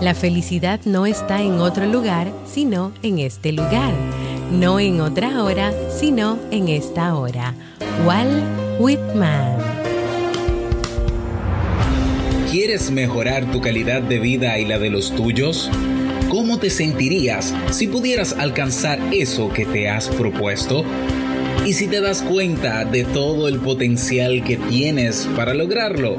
La felicidad no está en otro lugar, sino en este lugar. No en otra hora, sino en esta hora. Walt Whitman. ¿Quieres mejorar tu calidad de vida y la de los tuyos? ¿Cómo te sentirías si pudieras alcanzar eso que te has propuesto? ¿Y si te das cuenta de todo el potencial que tienes para lograrlo?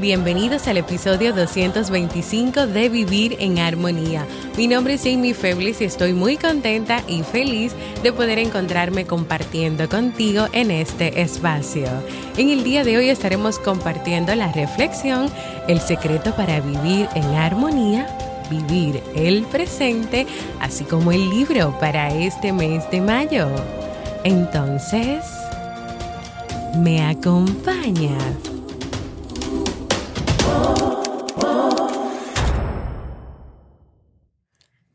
Bienvenidos al episodio 225 de Vivir en Armonía. Mi nombre es Jamie Febles y estoy muy contenta y feliz de poder encontrarme compartiendo contigo en este espacio. En el día de hoy estaremos compartiendo la reflexión, el secreto para vivir en armonía vivir el presente, así como el libro para este mes de mayo. Entonces, ¿me acompañas?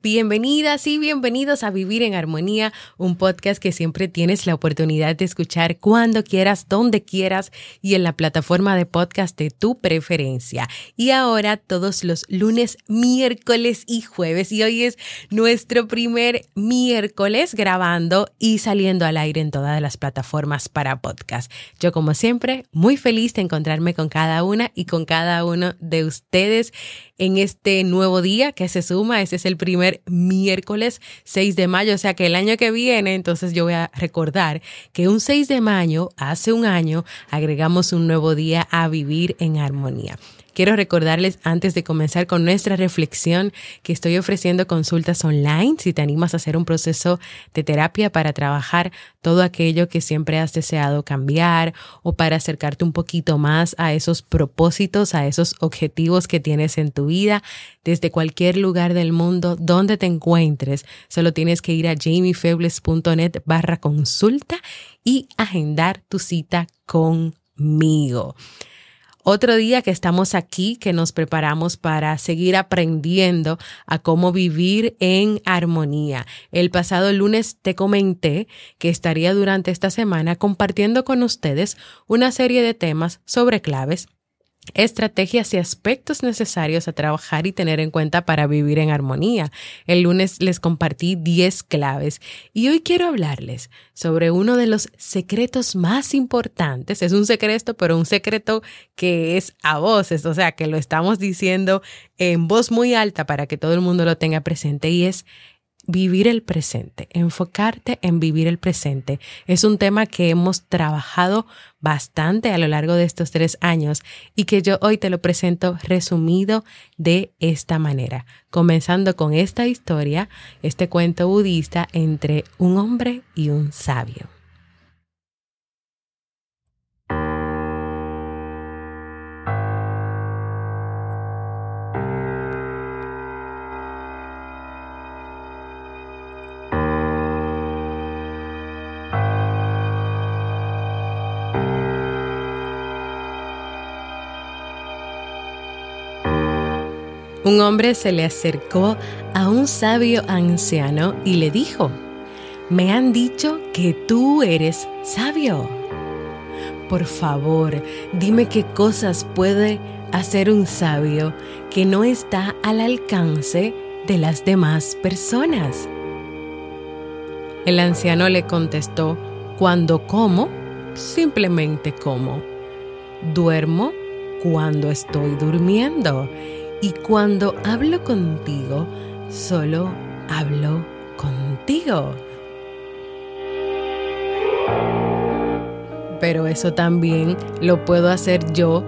Bienvenidas y bienvenidos a Vivir en Armonía, un podcast que siempre tienes la oportunidad de escuchar cuando quieras, donde quieras y en la plataforma de podcast de tu preferencia. Y ahora todos los lunes, miércoles y jueves. Y hoy es nuestro primer miércoles grabando y saliendo al aire en todas las plataformas para podcast. Yo como siempre, muy feliz de encontrarme con cada una y con cada uno de ustedes en este nuevo día que se suma. Ese es el primer miércoles 6 de mayo, o sea que el año que viene, entonces yo voy a recordar que un 6 de mayo, hace un año, agregamos un nuevo día a vivir en armonía. Quiero recordarles antes de comenzar con nuestra reflexión que estoy ofreciendo consultas online si te animas a hacer un proceso de terapia para trabajar todo aquello que siempre has deseado cambiar o para acercarte un poquito más a esos propósitos, a esos objetivos que tienes en tu vida desde cualquier lugar del mundo donde te encuentres. Solo tienes que ir a jamiefebles.net barra consulta y agendar tu cita conmigo. Otro día que estamos aquí, que nos preparamos para seguir aprendiendo a cómo vivir en armonía. El pasado lunes te comenté que estaría durante esta semana compartiendo con ustedes una serie de temas sobre claves estrategias y aspectos necesarios a trabajar y tener en cuenta para vivir en armonía. El lunes les compartí 10 claves y hoy quiero hablarles sobre uno de los secretos más importantes. Es un secreto, pero un secreto que es a voces, o sea, que lo estamos diciendo en voz muy alta para que todo el mundo lo tenga presente y es vivir el presente, enfocarte en vivir el presente. Es un tema que hemos trabajado bastante a lo largo de estos tres años y que yo hoy te lo presento resumido de esta manera, comenzando con esta historia, este cuento budista entre un hombre y un sabio. Un hombre se le acercó a un sabio anciano y le dijo, me han dicho que tú eres sabio. Por favor, dime qué cosas puede hacer un sabio que no está al alcance de las demás personas. El anciano le contestó, cuando como, simplemente como. Duermo cuando estoy durmiendo y cuando hablo contigo, solo hablo contigo. Pero eso también lo puedo hacer yo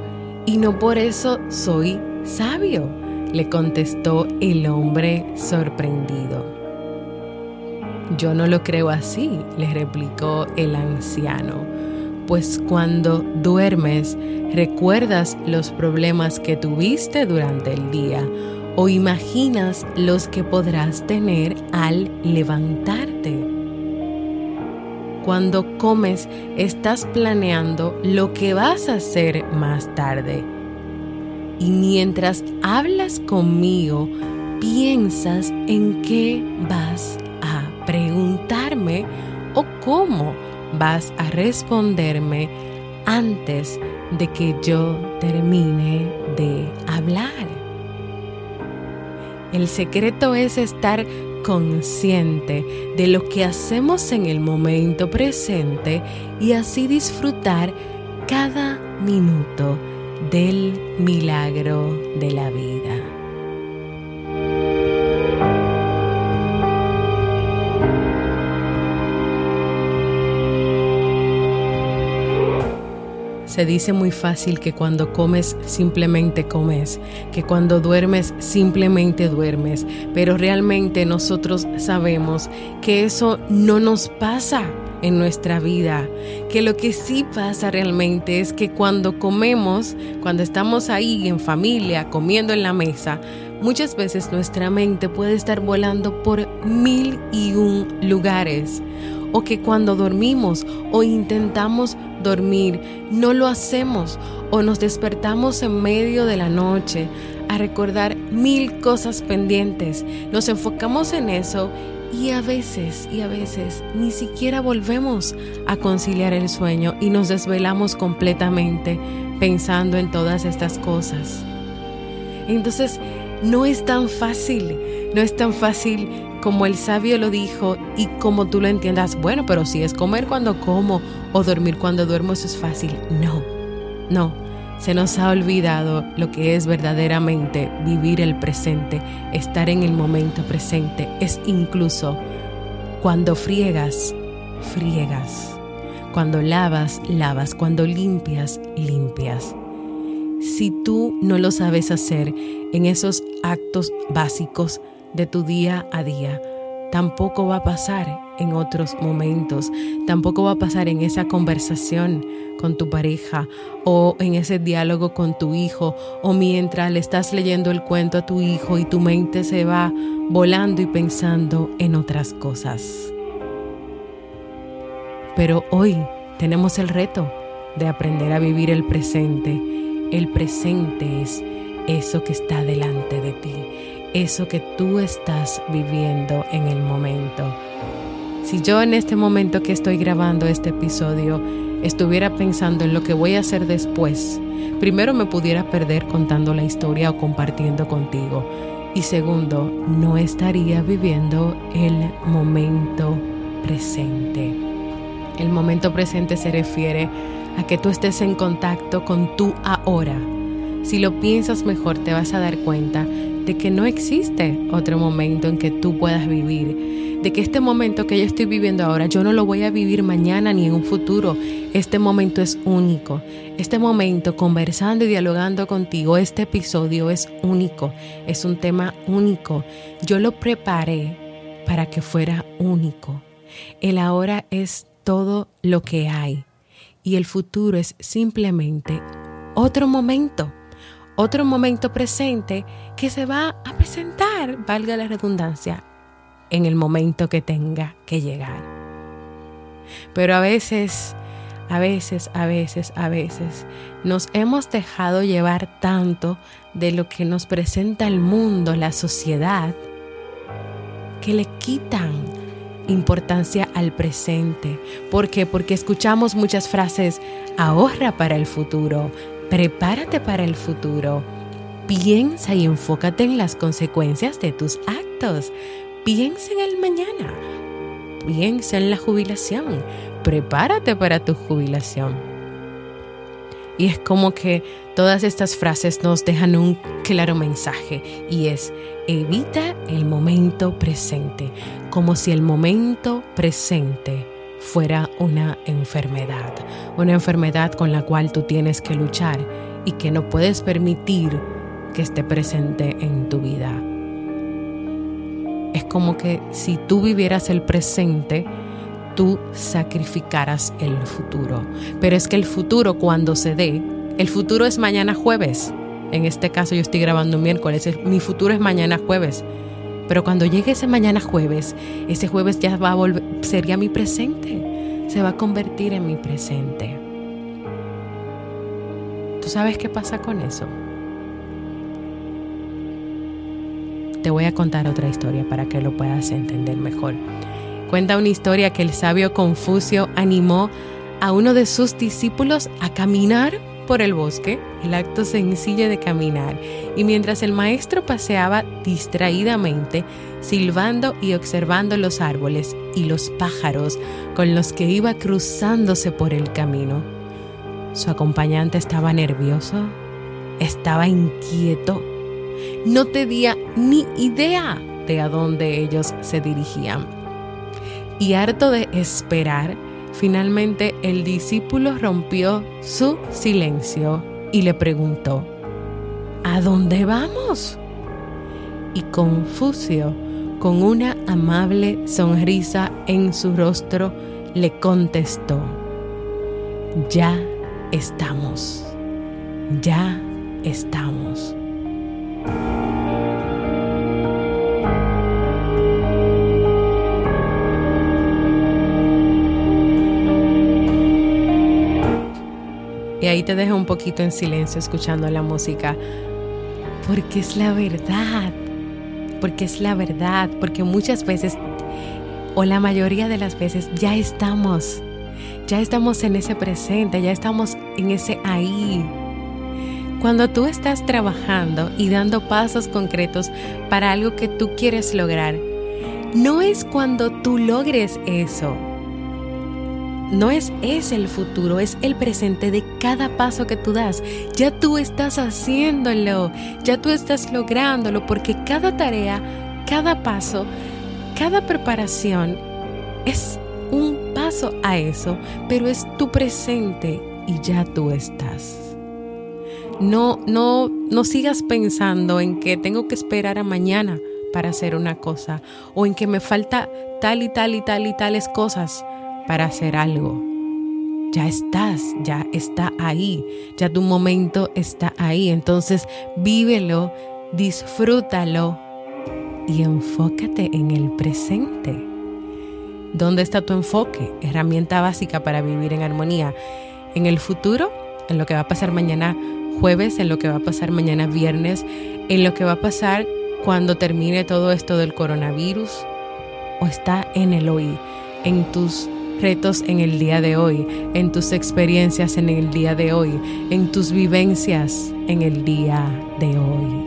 y no por eso soy sabio, le contestó el hombre sorprendido. Yo no lo creo así, le replicó el anciano, pues cuando duermes recuerdas los problemas que tuviste durante el día o imaginas los que podrás tener al levantarte. Cuando comes estás planeando lo que vas a hacer más tarde. Y mientras hablas conmigo, piensas en qué vas a preguntarme o cómo vas a responderme antes de que yo termine de hablar. El secreto es estar consciente de lo que hacemos en el momento presente y así disfrutar cada minuto del milagro de la vida. Se dice muy fácil que cuando comes simplemente comes, que cuando duermes simplemente duermes, pero realmente nosotros sabemos que eso no nos pasa en nuestra vida, que lo que sí pasa realmente es que cuando comemos, cuando estamos ahí en familia, comiendo en la mesa, muchas veces nuestra mente puede estar volando por mil y un lugares o que cuando dormimos o intentamos dormir no lo hacemos o nos despertamos en medio de la noche a recordar mil cosas pendientes. Nos enfocamos en eso y a veces, y a veces, ni siquiera volvemos a conciliar el sueño y nos desvelamos completamente pensando en todas estas cosas. Entonces, no es tan fácil, no es tan fácil como el sabio lo dijo y como tú lo entiendas, bueno, pero si es comer cuando como o dormir cuando duermo, eso es fácil. No, no, se nos ha olvidado lo que es verdaderamente vivir el presente, estar en el momento presente. Es incluso cuando friegas, friegas. Cuando lavas, lavas. Cuando limpias, limpias. Si tú no lo sabes hacer en esos actos básicos, de tu día a día. Tampoco va a pasar en otros momentos, tampoco va a pasar en esa conversación con tu pareja o en ese diálogo con tu hijo o mientras le estás leyendo el cuento a tu hijo y tu mente se va volando y pensando en otras cosas. Pero hoy tenemos el reto de aprender a vivir el presente. El presente es eso que está delante de ti eso que tú estás viviendo en el momento. Si yo en este momento que estoy grabando este episodio estuviera pensando en lo que voy a hacer después, primero me pudiera perder contando la historia o compartiendo contigo. Y segundo, no estaría viviendo el momento presente. El momento presente se refiere a que tú estés en contacto con tu ahora. Si lo piensas mejor te vas a dar cuenta de que no existe otro momento en que tú puedas vivir, de que este momento que yo estoy viviendo ahora, yo no lo voy a vivir mañana ni en un futuro. Este momento es único. Este momento conversando y dialogando contigo, este episodio es único, es un tema único. Yo lo preparé para que fuera único. El ahora es todo lo que hay y el futuro es simplemente otro momento otro momento presente que se va a presentar, valga la redundancia, en el momento que tenga que llegar. Pero a veces, a veces, a veces, a veces nos hemos dejado llevar tanto de lo que nos presenta el mundo, la sociedad, que le quitan importancia al presente. ¿Por qué? Porque escuchamos muchas frases, ahorra para el futuro, Prepárate para el futuro. Piensa y enfócate en las consecuencias de tus actos. Piensa en el mañana. Piensa en la jubilación. Prepárate para tu jubilación. Y es como que todas estas frases nos dejan un claro mensaje y es evita el momento presente, como si el momento presente fuera una enfermedad, una enfermedad con la cual tú tienes que luchar y que no puedes permitir que esté presente en tu vida. Es como que si tú vivieras el presente, tú sacrificaras el futuro. Pero es que el futuro cuando se dé, el futuro es mañana jueves. En este caso yo estoy grabando un miércoles, mi futuro es mañana jueves. Pero cuando llegue ese mañana jueves, ese jueves ya va a volver, sería mi presente. Se va a convertir en mi presente. ¿Tú sabes qué pasa con eso? Te voy a contar otra historia para que lo puedas entender mejor. Cuenta una historia que el sabio Confucio animó a uno de sus discípulos a caminar por el bosque, el acto sencillo de caminar, y mientras el maestro paseaba distraídamente, silbando y observando los árboles y los pájaros con los que iba cruzándose por el camino, su acompañante estaba nervioso, estaba inquieto, no tenía ni idea de a dónde ellos se dirigían y harto de esperar, finalmente el discípulo rompió su silencio y le preguntó, ¿A dónde vamos? Y Confucio, con una amable sonrisa en su rostro, le contestó, ya estamos, ya estamos. Y ahí te dejo un poquito en silencio escuchando la música. Porque es la verdad. Porque es la verdad. Porque muchas veces, o la mayoría de las veces, ya estamos. Ya estamos en ese presente, ya estamos en ese ahí. Cuando tú estás trabajando y dando pasos concretos para algo que tú quieres lograr, no es cuando tú logres eso no es, es el futuro, es el presente de cada paso que tú das. Ya tú estás haciéndolo, ya tú estás lográndolo, porque cada tarea, cada paso, cada preparación es un paso a eso, pero es tu presente y ya tú estás. No, no, no sigas pensando en que tengo que esperar a mañana para hacer una cosa o en que me falta tal y tal y tal y tales cosas para hacer algo. Ya estás, ya está ahí, ya tu momento está ahí. Entonces vívelo, disfrútalo y enfócate en el presente. ¿Dónde está tu enfoque? Herramienta básica para vivir en armonía. En el futuro, en lo que va a pasar mañana jueves, en lo que va a pasar mañana viernes, en lo que va a pasar cuando termine todo esto del coronavirus, o está en el hoy, en tus retos en el día de hoy, en tus experiencias en el día de hoy, en tus vivencias en el día de hoy.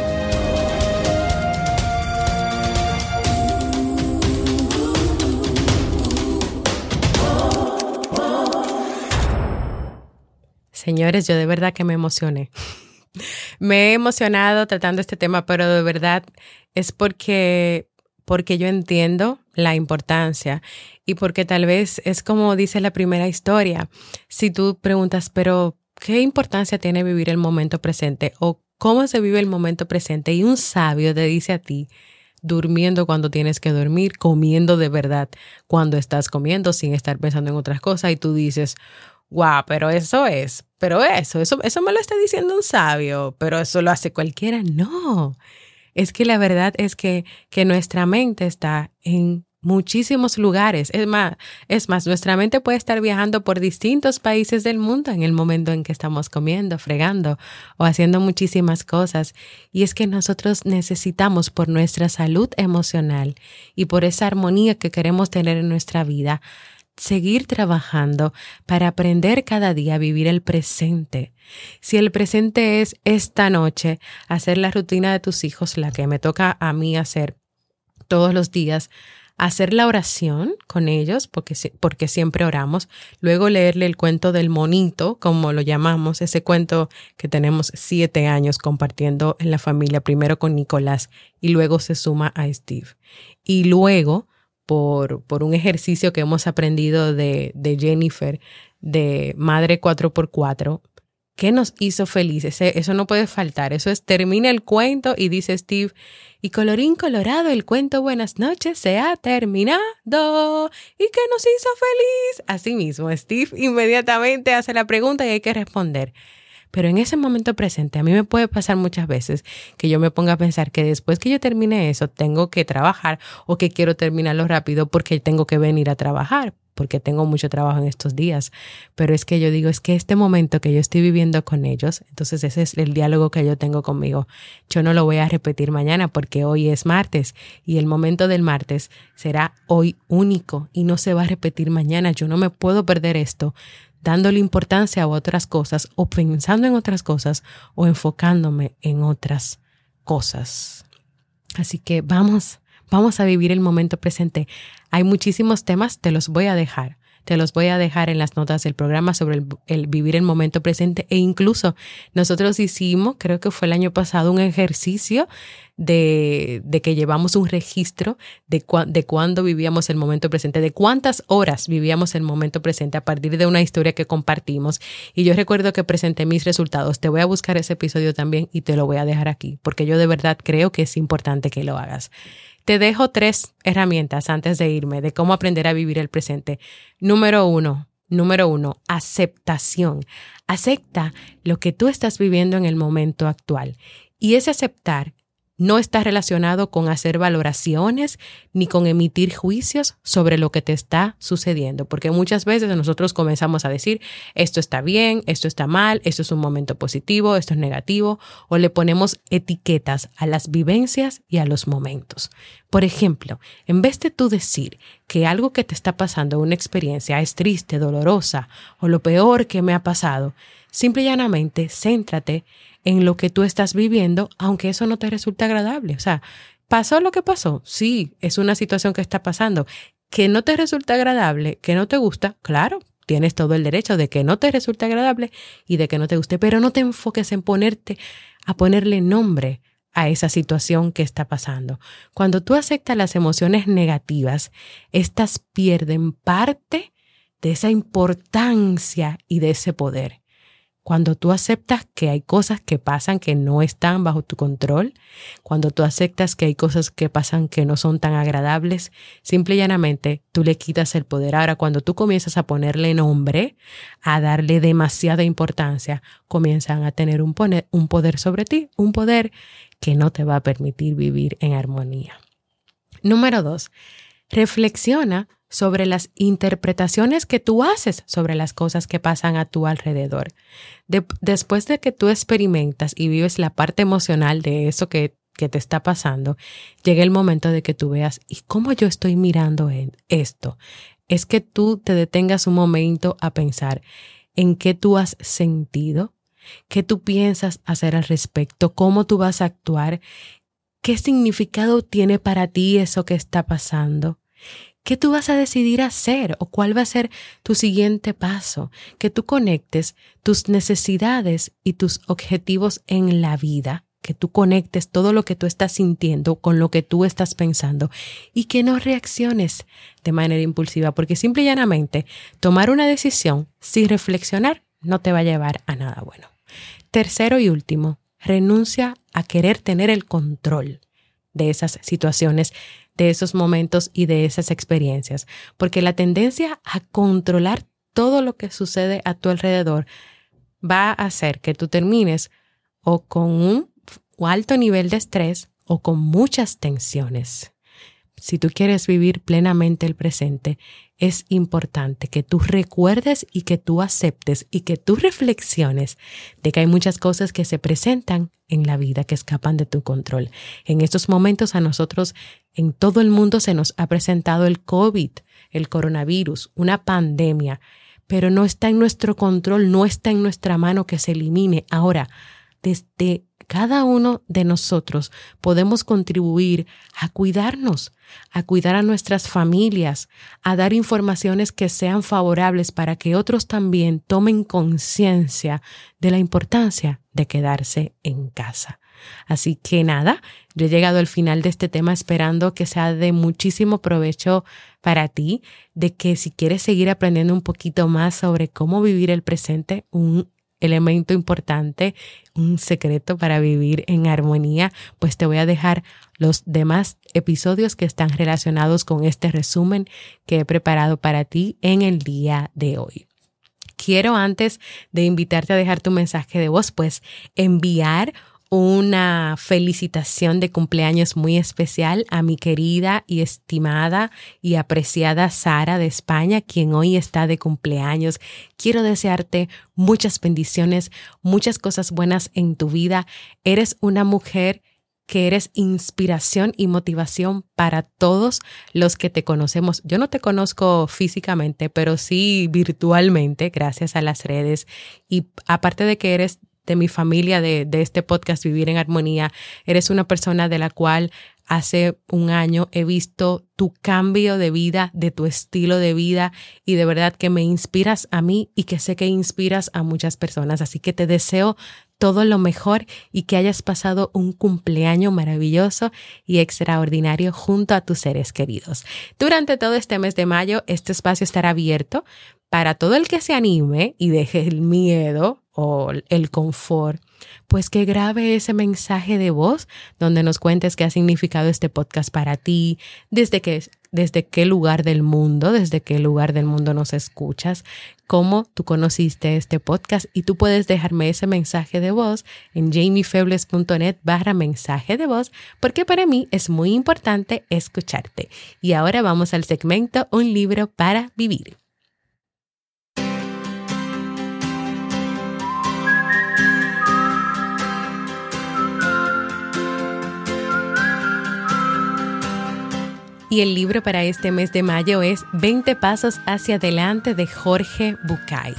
Señores, yo de verdad que me emocioné. me he emocionado tratando este tema, pero de verdad es porque porque yo entiendo la importancia y porque tal vez es como dice la primera historia. Si tú preguntas, pero ¿qué importancia tiene vivir el momento presente o cómo se vive el momento presente? Y un sabio te dice a ti, durmiendo cuando tienes que dormir, comiendo de verdad cuando estás comiendo sin estar pensando en otras cosas y tú dices, wow, pero eso es, pero eso, eso, eso me lo está diciendo un sabio, pero eso lo hace cualquiera. No, es que la verdad es que, que nuestra mente está en muchísimos lugares. Es más, es más, nuestra mente puede estar viajando por distintos países del mundo en el momento en que estamos comiendo, fregando o haciendo muchísimas cosas. Y es que nosotros necesitamos por nuestra salud emocional y por esa armonía que queremos tener en nuestra vida, seguir trabajando para aprender cada día a vivir el presente. Si el presente es esta noche, hacer la rutina de tus hijos, la que me toca a mí hacer todos los días, hacer la oración con ellos, porque, porque siempre oramos, luego leerle el cuento del monito, como lo llamamos, ese cuento que tenemos siete años compartiendo en la familia, primero con Nicolás y luego se suma a Steve. Y luego por, por un ejercicio que hemos aprendido de, de Jennifer, de Madre 4x4, ¿Qué nos hizo felices? Eso no puede faltar. Eso es, termina el cuento y dice Steve, y colorín colorado, el cuento Buenas noches se ha terminado. ¿Y qué nos hizo feliz? Así mismo, Steve inmediatamente hace la pregunta y hay que responder. Pero en ese momento presente, a mí me puede pasar muchas veces que yo me ponga a pensar que después que yo termine eso, tengo que trabajar o que quiero terminarlo rápido porque tengo que venir a trabajar porque tengo mucho trabajo en estos días, pero es que yo digo, es que este momento que yo estoy viviendo con ellos, entonces ese es el diálogo que yo tengo conmigo. Yo no lo voy a repetir mañana porque hoy es martes y el momento del martes será hoy único y no se va a repetir mañana. Yo no me puedo perder esto dándole importancia a otras cosas o pensando en otras cosas o enfocándome en otras cosas. Así que vamos, vamos a vivir el momento presente. Hay muchísimos temas, te los voy a dejar. Te los voy a dejar en las notas del programa sobre el, vivir el momento presente e incluso nosotros hicimos, creo que fue el año pasado, un ejercicio de, de que llevamos un registro de, de cuándo vivíamos el momento presente, de cuántas horas vivíamos el momento presente a partir de una historia que compartimos. Y yo recuerdo que presenté mis resultados. Te voy a buscar ese episodio también y te lo voy a dejar aquí, porque yo de verdad creo que es importante que lo hagas. Te dejo tres herramientas antes de irme de cómo aprender a vivir el presente. Número uno, número uno, aceptación. Acepta lo que tú estás viviendo en el momento actual. Y ese aceptar no está relacionado con hacer valoraciones ni con emitir juicios sobre lo que te está sucediendo, porque muchas veces nosotros comenzamos a decir, esto está bien, esto está mal, esto es un momento positivo, esto es negativo, o le ponemos etiquetas a las vivencias y a los momentos. Por ejemplo, en vez de tú decir que algo que te está pasando, una experiencia, es triste, dolorosa o lo peor que me ha pasado, simple y llanamente céntrate en lo que tú estás viviendo, aunque eso no te resulte agradable. O sea, ¿pasó lo que pasó? Sí, es una situación que está pasando. Que no te resulta agradable, que no te gusta, claro, tienes todo el derecho de que no te resulte agradable y de que no te guste, pero no te enfoques en ponerte a ponerle nombre a esa situación que está pasando. Cuando tú aceptas las emociones negativas, estas pierden parte de esa importancia y de ese poder. Cuando tú aceptas que hay cosas que pasan que no están bajo tu control, cuando tú aceptas que hay cosas que pasan que no son tan agradables, simple y llanamente tú le quitas el poder. Ahora, cuando tú comienzas a ponerle nombre, a darle demasiada importancia, comienzan a tener un, un poder sobre ti, un poder que no te va a permitir vivir en armonía. Número dos, reflexiona sobre las interpretaciones que tú haces sobre las cosas que pasan a tu alrededor. después de que tú experimentas y vives la parte emocional de eso que, que te está pasando, llega el momento de que tú veas, ¿y cómo yo estoy mirando en esto? Es que tú te detengas un momento a pensar en qué tú has sentido, qué tú piensas hacer al respecto, cómo tú vas a actuar, qué significado tiene para ti eso que está pasando. ¿Qué tú vas a decidir hacer o cuál va a ser tu siguiente paso? Que tú conectes tus necesidades y tus objetivos en la vida que tú conectes todo lo que tú estás sintiendo con lo que tú estás pensando y que no reacciones de manera impulsiva, porque simple y llanamente tomar una decisión sin reflexionar no te va a llevar a nada bueno. Tercero y último, renuncia a querer tener el control de esas situaciones, de esos momentos y de esas experiencias, porque la tendencia a controlar todo lo que sucede a tu alrededor va a hacer que tú termines o con un alto nivel de estrés o con muchas tensiones. Si tú quieres vivir plenamente el presente, es importante que tú recuerdes y que tú aceptes y que tú reflexiones de que hay muchas cosas que se presentan en la vida que escapan de tu control. En estos momentos a nosotros en todo el mundo se nos ha presentado el COVID, el coronavirus, una pandemia, pero no está en nuestro control, no está en nuestra mano que se elimine. Ahora, desde cada uno de nosotros podemos contribuir a cuidarnos, a cuidar a nuestras familias, a dar informaciones que sean favorables para que otros también tomen conciencia de la importancia de quedarse en casa. Así que nada, yo he llegado al final de este tema esperando que sea de muchísimo provecho para ti, de que si quieres seguir aprendiendo un poquito más sobre cómo vivir el presente, un elemento importante, un secreto para vivir en armonía, pues te voy a dejar los demás episodios que están relacionados con este resumen que he preparado para ti en el día de hoy. Quiero antes de invitarte a dejar tu mensaje de voz, pues enviar una felicitación de cumpleaños muy especial a mi querida y estimada y apreciada Sara de España, quien hoy está de cumpleaños. Quiero desearte muchas bendiciones, muchas cosas buenas en tu vida. Eres una mujer que eres inspiración y motivación para todos los que te conocemos. Yo no te conozco físicamente, pero sí virtualmente, gracias a las redes. Y aparte de que eres de mi familia, de, de este podcast Vivir en Armonía. Eres una persona de la cual hace un año he visto tu cambio de vida, de tu estilo de vida y de verdad que me inspiras a mí y que sé que inspiras a muchas personas. Así que te deseo todo lo mejor y que hayas pasado un cumpleaños maravilloso y extraordinario junto a tus seres queridos. Durante todo este mes de mayo, este espacio estará abierto para todo el que se anime y deje el miedo o el confort, pues que grabe ese mensaje de voz donde nos cuentes qué ha significado este podcast para ti, desde que desde qué lugar del mundo, desde qué lugar del mundo nos escuchas, cómo tú conociste este podcast y tú puedes dejarme ese mensaje de voz en jamiefebles.net barra mensaje de voz porque para mí es muy importante escucharte. Y ahora vamos al segmento Un libro para vivir. Y el libro para este mes de mayo es 20 Pasos hacia adelante de Jorge Bucay.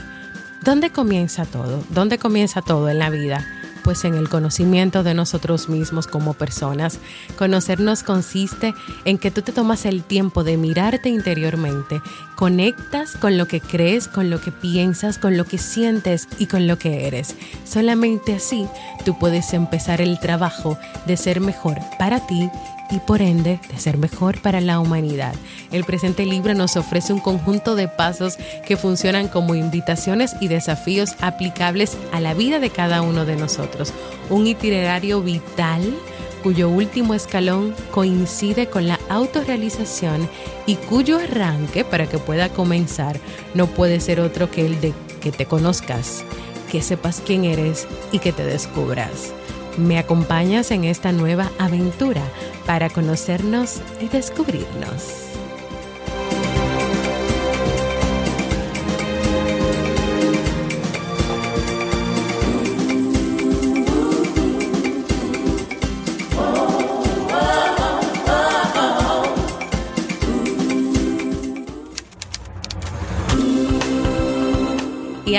¿Dónde comienza todo? ¿Dónde comienza todo en la vida? Pues en el conocimiento de nosotros mismos como personas. Conocernos consiste en que tú te tomas el tiempo de mirarte interiormente, conectas con lo que crees, con lo que piensas, con lo que sientes y con lo que eres. Solamente así tú puedes empezar el trabajo de ser mejor para ti y por ende de ser mejor para la humanidad. El presente libro nos ofrece un conjunto de pasos que funcionan como invitaciones y desafíos aplicables a la vida de cada uno de nosotros. Un itinerario vital cuyo último escalón coincide con la autorrealización y cuyo arranque para que pueda comenzar no puede ser otro que el de que te conozcas, que sepas quién eres y que te descubras. ¿Me acompañas en esta nueva aventura para conocernos y descubrirnos?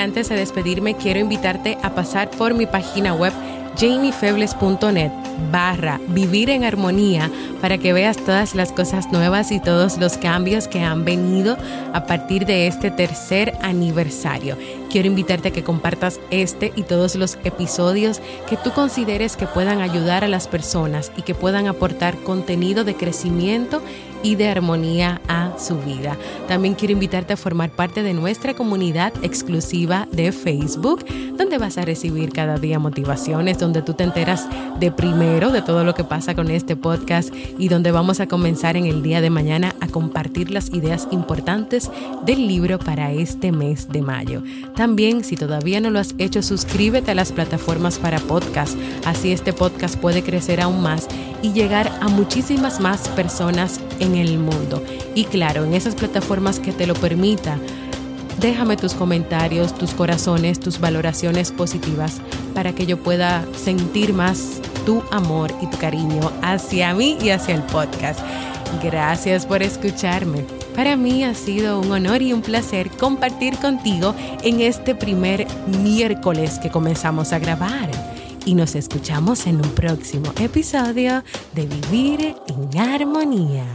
Antes de despedirme, quiero invitarte a pasar por mi página web jamiefebles.net barra vivir en armonía para que veas todas las cosas nuevas y todos los cambios que han venido a partir de este tercer aniversario. Quiero invitarte a que compartas este y todos los episodios que tú consideres que puedan ayudar a las personas y que puedan aportar contenido de crecimiento y de armonía a su vida. También quiero invitarte a formar parte de nuestra comunidad exclusiva de Facebook, donde vas a recibir cada día motivaciones, donde tú te enteras de primero de todo lo que pasa con este podcast y donde vamos a comenzar en el día de mañana a compartir las ideas importantes del libro para este mes de mayo. También, si todavía no lo has hecho, suscríbete a las plataformas para podcast. Así este podcast puede crecer aún más y llegar a muchísimas más personas el mundo. Y claro, en esas plataformas que te lo permita, déjame tus comentarios, tus corazones, tus valoraciones positivas para que yo pueda sentir más tu amor y tu cariño hacia mí y hacia el podcast. Gracias por escucharme. Para mí ha sido un honor y un placer compartir contigo en este primer miércoles que comenzamos a grabar. Y nos escuchamos en un próximo episodio de Vivir en Armonía.